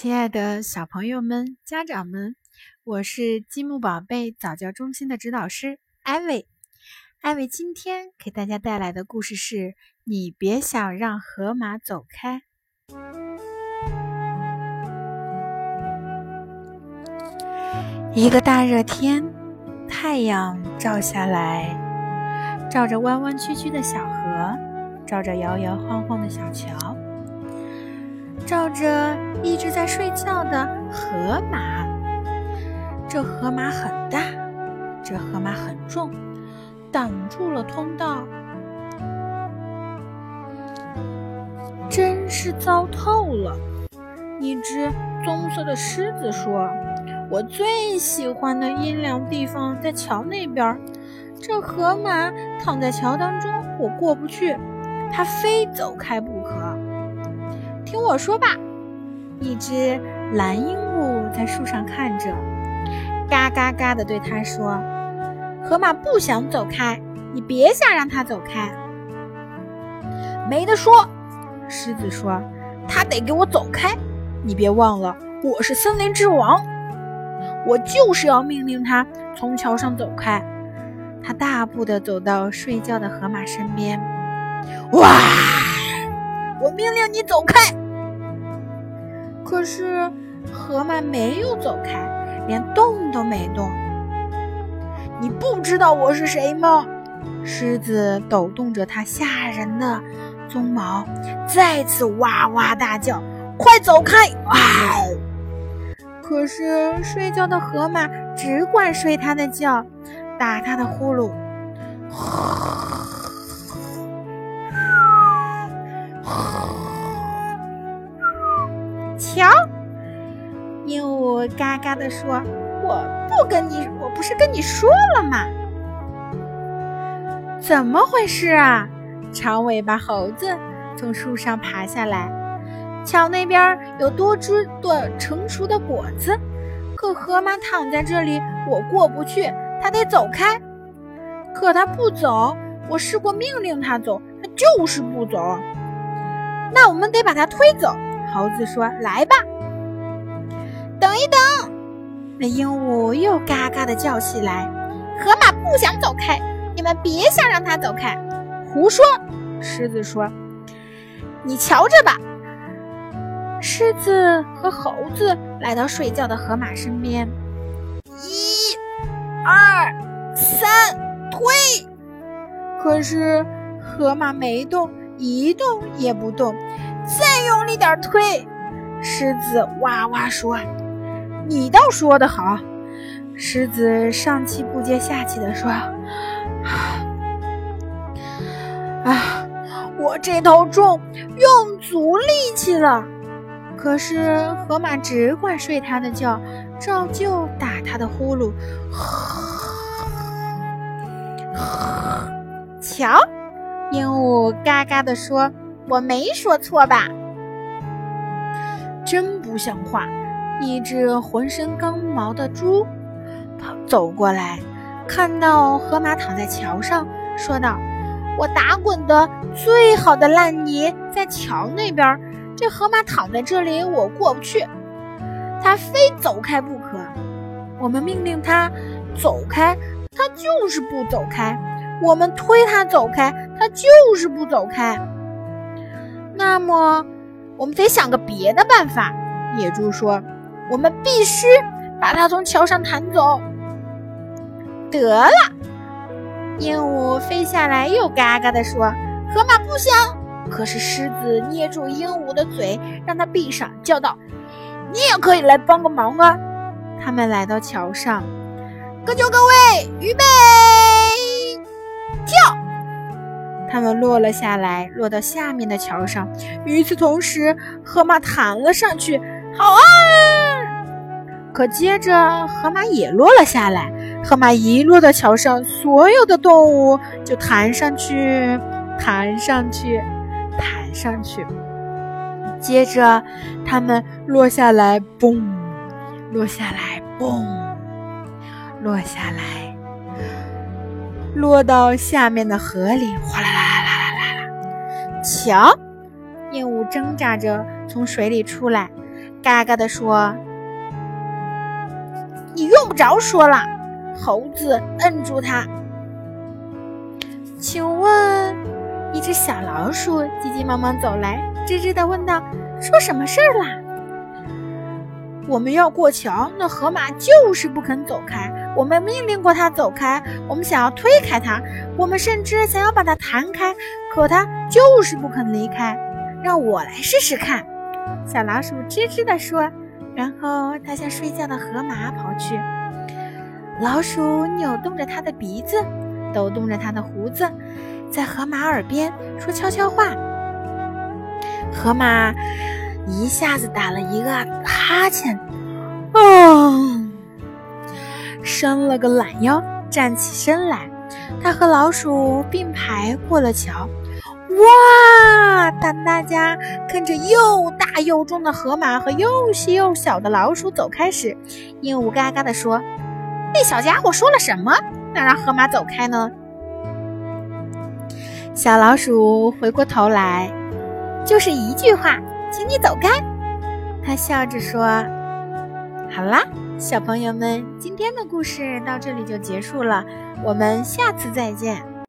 亲爱的小朋友们、家长们，我是积木宝贝早教中心的指导师艾薇。艾薇今天给大家带来的故事是《你别想让河马走开》。一个大热天，太阳照下来，照着弯弯曲曲的小河，照着摇摇晃晃的小桥。照着一直在睡觉的河马，这河马很大，这河马很重，挡住了通道，真是糟透了。一只棕色的狮子说：“我最喜欢的阴凉地方在桥那边，这河马躺在桥当中，我过不去，它非走开不。”听我说吧，一只蓝鹦鹉在树上看着，嘎嘎嘎地对他说：“河马不想走开，你别想让它走开。”没得说，狮子说：“它得给我走开。你别忘了，我是森林之王，我就是要命令它从桥上走开。”他大步地走到睡觉的河马身边，哇！我命令你走开，可是河马没有走开，连动都没动。你不知道我是谁吗？狮子抖动着它吓人的鬃毛，再次哇哇大叫：“快走开！”哇！可是睡觉的河马只管睡他的觉，打他的呼噜。瞧，鹦鹉嘎嘎地说：“我不跟你，我不是跟你说了吗？怎么回事啊？”长尾巴猴子从树上爬下来，桥那边有多只的成熟的果子，可河马躺在这里，我过不去，它得走开。可它不走，我试过命令它走，它就是不走。那我们得把它推走。猴子说：“来吧，等一等。”那鹦鹉又嘎嘎的叫起来：“河马不想走开，你们别想让它走开。”胡说！狮子说：“你瞧着吧。”狮子和猴子来到睡觉的河马身边，一、二、三，推！可是河马没动，一动也不动。再用力点推，狮子哇哇说：“你倒说得好。”狮子上气不接下气地说：“啊，我这头重，用足力气了。可是河马只管睡它的觉，照旧打它的呼噜。瞧，鹦鹉嘎嘎地说。”我没说错吧？真不像话！一只浑身刚毛的猪跑走过来，看到河马躺在桥上，说道：“我打滚的最好的烂泥在桥那边，这河马躺在这里，我过不去，它非走开不可。我们命令它走开，它就是不走开；我们推它走开，它就是不走开。”那么，我们得想个别的办法。野猪说：“我们必须把它从桥上弹走。”得了，鹦鹉飞下来，又嘎嘎地说：“河马不想。”可是狮子捏住鹦鹉的嘴，让它闭上，叫道：“你也可以来帮个忙啊！”他们来到桥上，各就各位，预备，他们落了下来，落到下面的桥上。与此同时，河马弹了上去。好啊！可接着，河马也落了下来。河马一落到桥上，所有的动物就弹上去，弹上去，弹上去。接着，它们落下来，嘣，落下来，嘣，落下来。落到下面的河里，哗啦啦啦啦啦啦！瞧，鹦鹉挣扎着从水里出来，嘎嘎地说：“你用不着说了。”猴子摁住他。请问，一只小老鼠急急忙忙走来，吱吱地问道：“说什么事儿啦？”我们要过桥，那河马就是不肯走开。我们命令过它走开，我们想要推开它，我们甚至想要把它弹开，可它就是不肯离开。让我来试试看。”小老鼠吱吱地说，然后它向睡觉的河马跑去。老鼠扭动着它的鼻子，抖动着它的胡子，在河马耳边说悄悄话。河马。一下子打了一个哈欠，伸了个懒腰，站起身来。他和老鼠并排过了桥。哇！当大家看着又大又重的河马和又细又小的老鼠走开时，鹦鹉嘎嘎地说：“那小家伙说了什么，能让河马走开呢？”小老鼠回过头来，就是一句话。请你走开，他笑着说：“好啦，小朋友们，今天的故事到这里就结束了，我们下次再见。”